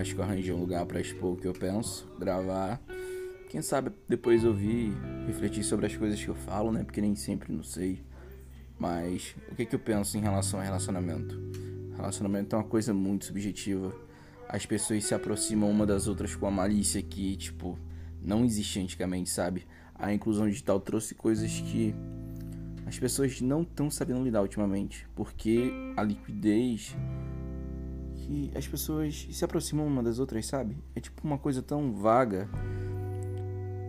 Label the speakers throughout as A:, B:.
A: acho que eu arranjei um lugar para expor o que eu penso, gravar. Quem sabe depois ouvir, refletir sobre as coisas que eu falo, né? Porque nem sempre não sei. Mas o que, que eu penso em relação a relacionamento? Relacionamento é uma coisa muito subjetiva. As pessoas se aproximam uma das outras com a malícia que, tipo, não existia antigamente, sabe? A inclusão digital trouxe coisas que as pessoas não estão sabendo lidar ultimamente, porque a liquidez que as pessoas se aproximam uma das outras, sabe? É tipo uma coisa tão vaga.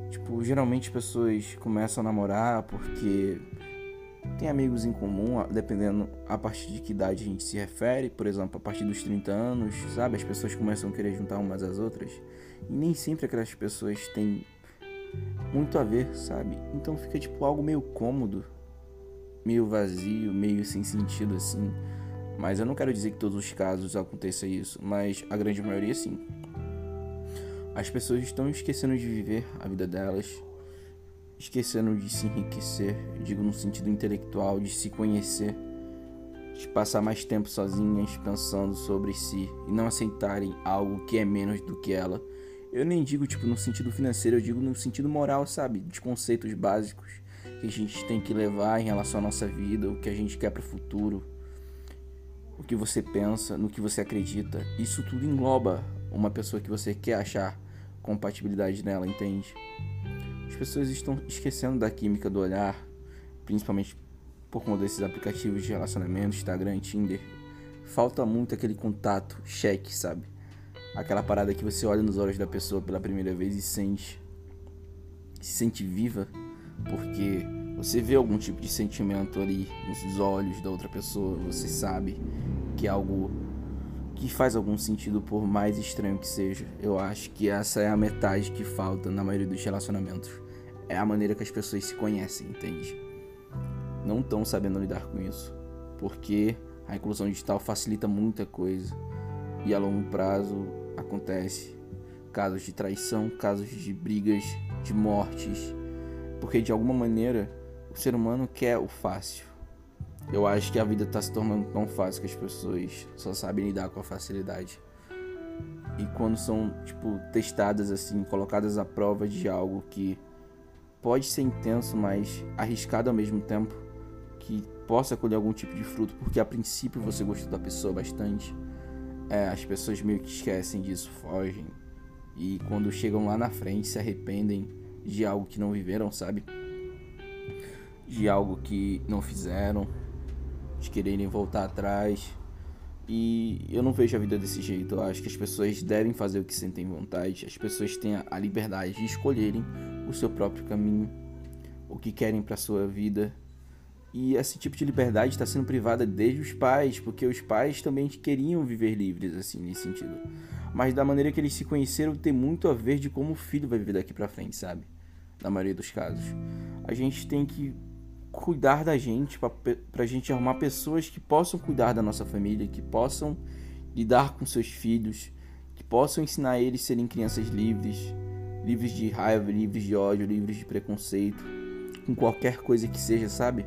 A: Tipo, geralmente as pessoas começam a namorar porque tem amigos em comum, dependendo a partir de que idade a gente se refere, por exemplo, a partir dos 30 anos, sabe? As pessoas começam a querer juntar umas às outras. E nem sempre aquelas pessoas têm muito a ver, sabe? Então fica tipo algo meio cômodo, meio vazio, meio sem sentido assim. Mas eu não quero dizer que todos os casos aconteça isso, mas a grande maioria sim. As pessoas estão esquecendo de viver a vida delas, esquecendo de se enriquecer, digo no sentido intelectual, de se conhecer, de passar mais tempo sozinhas pensando sobre si e não aceitarem algo que é menos do que ela. Eu nem digo tipo no sentido financeiro, eu digo no sentido moral, sabe? De conceitos básicos que a gente tem que levar em relação à nossa vida, o que a gente quer para o futuro, o que você pensa, no que você acredita. Isso tudo engloba uma pessoa que você quer achar compatibilidade nela, entende? As pessoas estão esquecendo da química do olhar, principalmente por conta desses aplicativos de relacionamento, Instagram, Tinder. Falta muito aquele contato, cheque, sabe? Aquela parada que você olha nos olhos da pessoa pela primeira vez e sente se sente viva, porque você vê algum tipo de sentimento ali nos olhos da outra pessoa, você sabe que é algo que faz algum sentido por mais estranho que seja. Eu acho que essa é a metade que falta na maioria dos relacionamentos. É a maneira que as pessoas se conhecem, entende? Não estão sabendo lidar com isso, porque a inclusão digital facilita muita coisa e a longo prazo acontece casos de traição, casos de brigas, de mortes, porque de alguma maneira o ser humano quer o fácil. Eu acho que a vida está se tornando tão fácil que as pessoas só sabem lidar com a facilidade. E quando são, tipo, testadas assim, colocadas à prova de algo que pode ser intenso, mas arriscado ao mesmo tempo, que possa colher algum tipo de fruto, porque a princípio você gostou da pessoa bastante, é, as pessoas meio que esquecem disso, fogem. E quando chegam lá na frente se arrependem de algo que não viveram, sabe? De algo que não fizeram, de quererem voltar atrás. E eu não vejo a vida desse jeito. Eu acho que as pessoas devem fazer o que sentem vontade. As pessoas têm a liberdade de escolherem o seu próprio caminho, o que querem para sua vida. E esse tipo de liberdade está sendo privada desde os pais, porque os pais também queriam viver livres assim nesse sentido. Mas da maneira que eles se conheceram tem muito a ver de como o filho vai viver daqui para frente, sabe? Na maioria dos casos. A gente tem que cuidar da gente, para a gente arrumar pessoas que possam cuidar da nossa família, que possam lidar com seus filhos, que possam ensinar eles a serem crianças livres, livres de raiva, livres de ódio, livres de preconceito, com qualquer coisa que seja, sabe?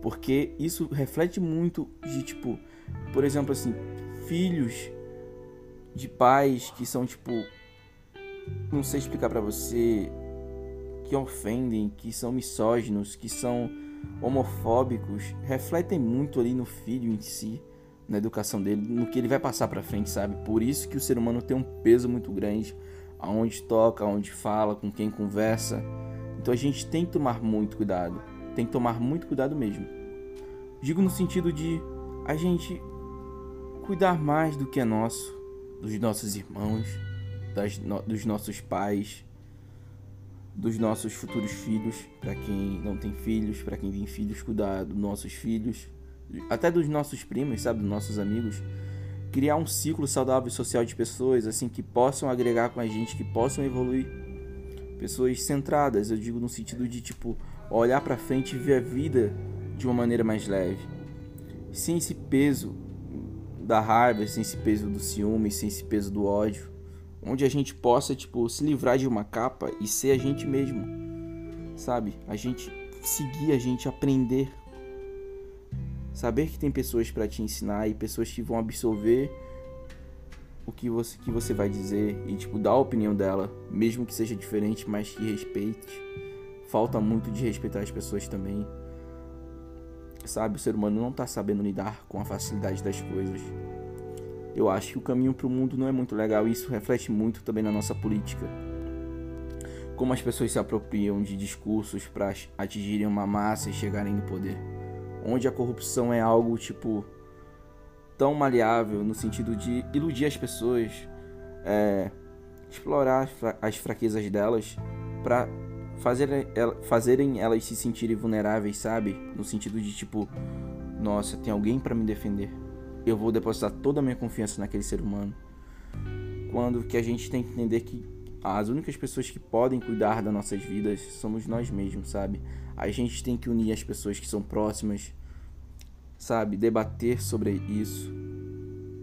A: Porque isso reflete muito de tipo, por exemplo, assim, filhos de pais que são tipo, não sei explicar para você, que ofendem, que são misóginos, que são homofóbicos, refletem muito ali no filho em si, na educação dele, no que ele vai passar para frente, sabe? Por isso que o ser humano tem um peso muito grande aonde toca, aonde fala, com quem conversa. Então a gente tem que tomar muito cuidado, tem que tomar muito cuidado mesmo. Digo no sentido de a gente cuidar mais do que é nosso, dos nossos irmãos, das, no, dos nossos pais, dos nossos futuros filhos, para quem não tem filhos, para quem tem filhos, cuidar dos nossos filhos, até dos nossos primos, sabe, dos nossos amigos, criar um ciclo saudável social de pessoas assim que possam agregar com a gente, que possam evoluir. Pessoas centradas, eu digo no sentido de tipo olhar para frente e ver a vida de uma maneira mais leve, sem esse peso da raiva, sem esse peso do ciúme, sem esse peso do ódio onde a gente possa, tipo, se livrar de uma capa e ser a gente mesmo, sabe? A gente seguir, a gente aprender. Saber que tem pessoas para te ensinar e pessoas que vão absorver o que você, que você vai dizer e, tipo, dar a opinião dela, mesmo que seja diferente, mas que respeite. Falta muito de respeitar as pessoas também. Sabe, o ser humano não tá sabendo lidar com a facilidade das coisas. Eu acho que o caminho para o mundo não é muito legal e isso reflete muito também na nossa política. Como as pessoas se apropriam de discursos para atingirem uma massa e chegarem no poder. Onde a corrupção é algo tipo tão maleável no sentido de iludir as pessoas, é, explorar as fraquezas delas para fazer, fazerem elas se sentirem vulneráveis, sabe? No sentido de tipo, nossa, tem alguém para me defender eu vou depositar toda a minha confiança naquele ser humano. Quando que a gente tem que entender que as únicas pessoas que podem cuidar das nossas vidas somos nós mesmos, sabe? A gente tem que unir as pessoas que são próximas, sabe? Debater sobre isso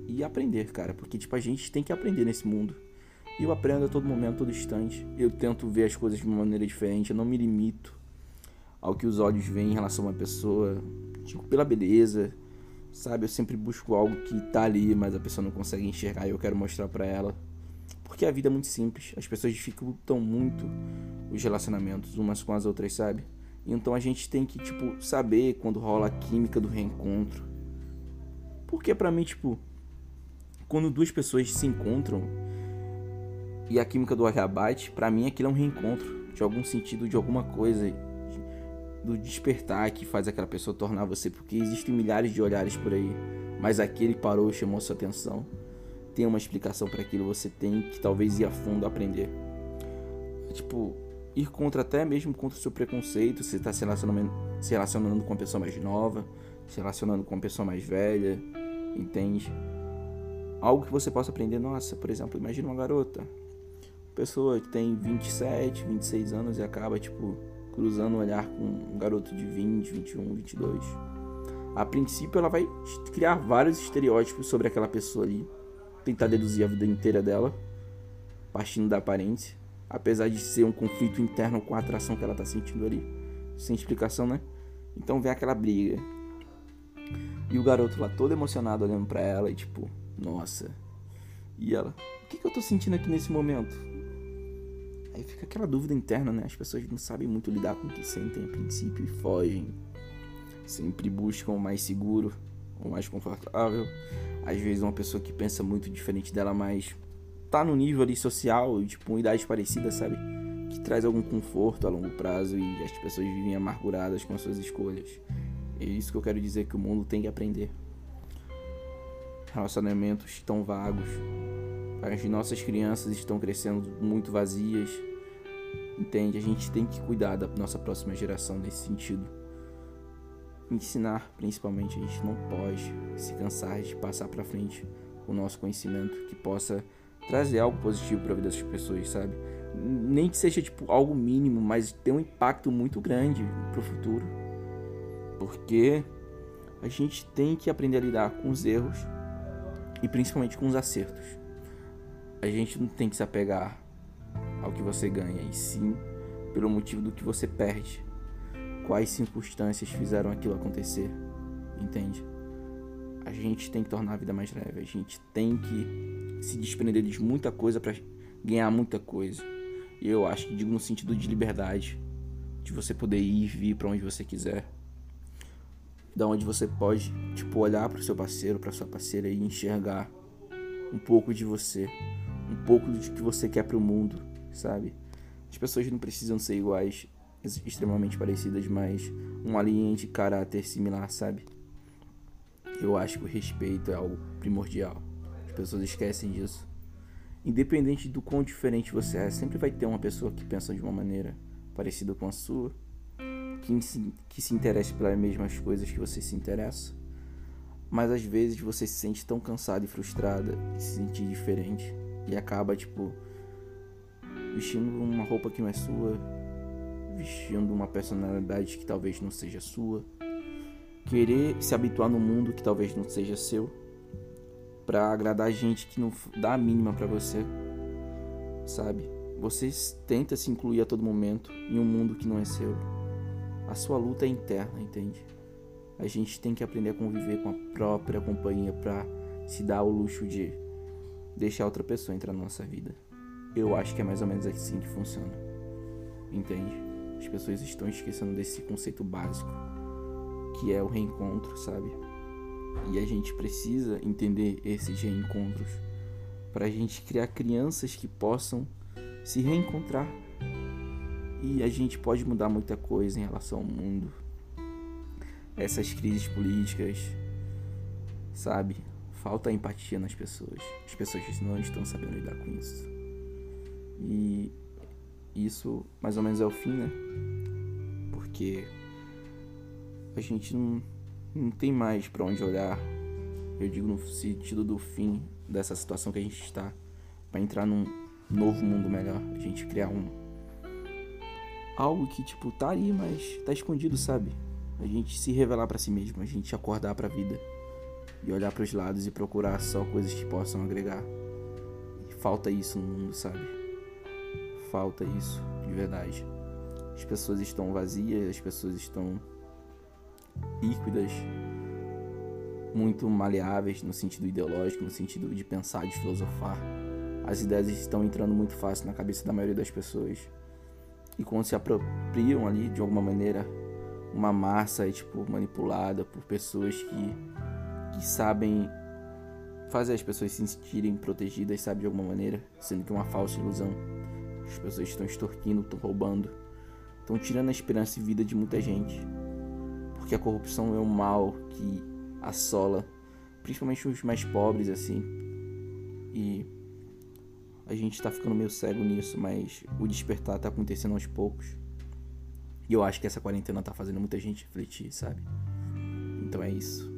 A: e aprender, cara, porque tipo a gente tem que aprender nesse mundo. E eu aprendo a todo momento, a todo instante. Eu tento ver as coisas de uma maneira diferente, eu não me limito ao que os olhos veem em relação a uma pessoa, tipo, pela beleza, Sabe, eu sempre busco algo que tá ali, mas a pessoa não consegue enxergar e eu quero mostrar para ela. Porque a vida é muito simples, as pessoas dificultam muito os relacionamentos umas com as outras, sabe? Então a gente tem que, tipo, saber quando rola a química do reencontro. Porque para mim, tipo, quando duas pessoas se encontram e a química do olhar bate, para mim aquilo é um reencontro de algum sentido, de alguma coisa do despertar que faz aquela pessoa tornar você, porque existem milhares de olhares por aí, mas aquele parou e chamou sua atenção. Tem uma explicação para aquilo, você tem que talvez ir a fundo aprender. Tipo, ir contra até mesmo contra o seu preconceito, você está se relacionando, se relacionando com uma pessoa mais nova, se relacionando com uma pessoa mais velha, entende? Algo que você possa aprender, nossa, por exemplo, imagina uma garota, pessoa que tem 27, 26 anos e acaba, tipo, cruzando o olhar com um garoto de 20, 21, 22. A princípio, ela vai criar vários estereótipos sobre aquela pessoa ali, tentar deduzir a vida inteira dela, partindo da aparência, apesar de ser um conflito interno com a atração que ela tá sentindo ali, sem explicação, né? Então vem aquela briga. E o garoto lá todo emocionado olhando para ela e tipo, nossa. E ela, o que, que eu tô sentindo aqui nesse momento? Aí fica aquela dúvida interna, né? As pessoas não sabem muito lidar com o que sentem a princípio e fogem. Sempre buscam o mais seguro, o mais confortável. Às vezes uma pessoa que pensa muito diferente dela, mas tá no nível ali social, tipo, uma idade parecida, sabe? Que traz algum conforto a longo prazo e as pessoas vivem amarguradas com as suas escolhas. É isso que eu quero dizer que o mundo tem que aprender. Relacionamentos tão vagos, as nossas crianças estão crescendo muito vazias. Entende? A gente tem que cuidar da nossa próxima geração nesse sentido. Ensinar, principalmente, a gente não pode se cansar de passar para frente o nosso conhecimento que possa trazer algo positivo para a vida das pessoas, sabe? Nem que seja tipo algo mínimo, mas ter um impacto muito grande para o futuro. Porque a gente tem que aprender a lidar com os erros e principalmente com os acertos a gente não tem que se apegar ao que você ganha, e sim pelo motivo do que você perde. Quais circunstâncias fizeram aquilo acontecer, entende? A gente tem que tornar a vida mais leve, a gente tem que se desprender de muita coisa para ganhar muita coisa. E eu acho que digo no sentido de liberdade, de você poder ir e vir para onde você quiser. Da onde você pode, tipo, olhar para o seu parceiro, para sua parceira e enxergar um pouco de você um pouco do que você quer para o mundo, sabe? As pessoas não precisam ser iguais, extremamente parecidas, mas uma linha de caráter similar, sabe? Eu acho que o respeito é algo primordial. As pessoas esquecem disso. Independente do quão diferente você é, sempre vai ter uma pessoa que pensa de uma maneira parecida com a sua, que se, que se interesse pelas mesmas coisas que você se interessa. Mas às vezes você se sente tão cansada e frustrada de se sentir diferente e acaba, tipo, vestindo uma roupa que não é sua, vestindo uma personalidade que talvez não seja sua, querer se habituar no mundo que talvez não seja seu, para agradar gente que não dá a mínima para você, sabe? Você tenta se incluir a todo momento em um mundo que não é seu. A sua luta é interna, entende? A gente tem que aprender a conviver com a própria companhia para se dar o luxo de deixar outra pessoa entrar na nossa vida. Eu acho que é mais ou menos assim que funciona. Entende? As pessoas estão esquecendo desse conceito básico, que é o reencontro, sabe? E a gente precisa entender esses reencontros para a gente criar crianças que possam se reencontrar. E a gente pode mudar muita coisa em relação ao mundo. Essas crises políticas, sabe? Falta empatia nas pessoas. As pessoas não estão sabendo lidar com isso. E isso mais ou menos é o fim, né? Porque a gente não, não tem mais para onde olhar. Eu digo no sentido do fim dessa situação que a gente está para entrar num novo mundo melhor, a gente criar um algo que tipo tá aí, mas tá escondido, sabe? A gente se revelar para si mesmo, a gente acordar para a vida e olhar para os lados e procurar só coisas que possam agregar. E falta isso no mundo, sabe? Falta isso, de verdade. As pessoas estão vazias, as pessoas estão líquidas, muito maleáveis no sentido ideológico, no sentido de pensar, de filosofar. As ideias estão entrando muito fácil na cabeça da maioria das pessoas. E quando se apropriam ali de alguma maneira, uma massa é tipo manipulada por pessoas que, que sabem fazer as pessoas se sentirem protegidas, sabe, de alguma maneira, sendo que é uma falsa ilusão. As pessoas estão extorquindo, estão roubando, estão tirando a esperança e vida de muita gente. Porque a corrupção é um mal que assola, principalmente os mais pobres, assim. E a gente tá ficando meio cego nisso, mas o despertar tá acontecendo aos poucos. E eu acho que essa quarentena tá fazendo muita gente refletir, sabe? Então é isso.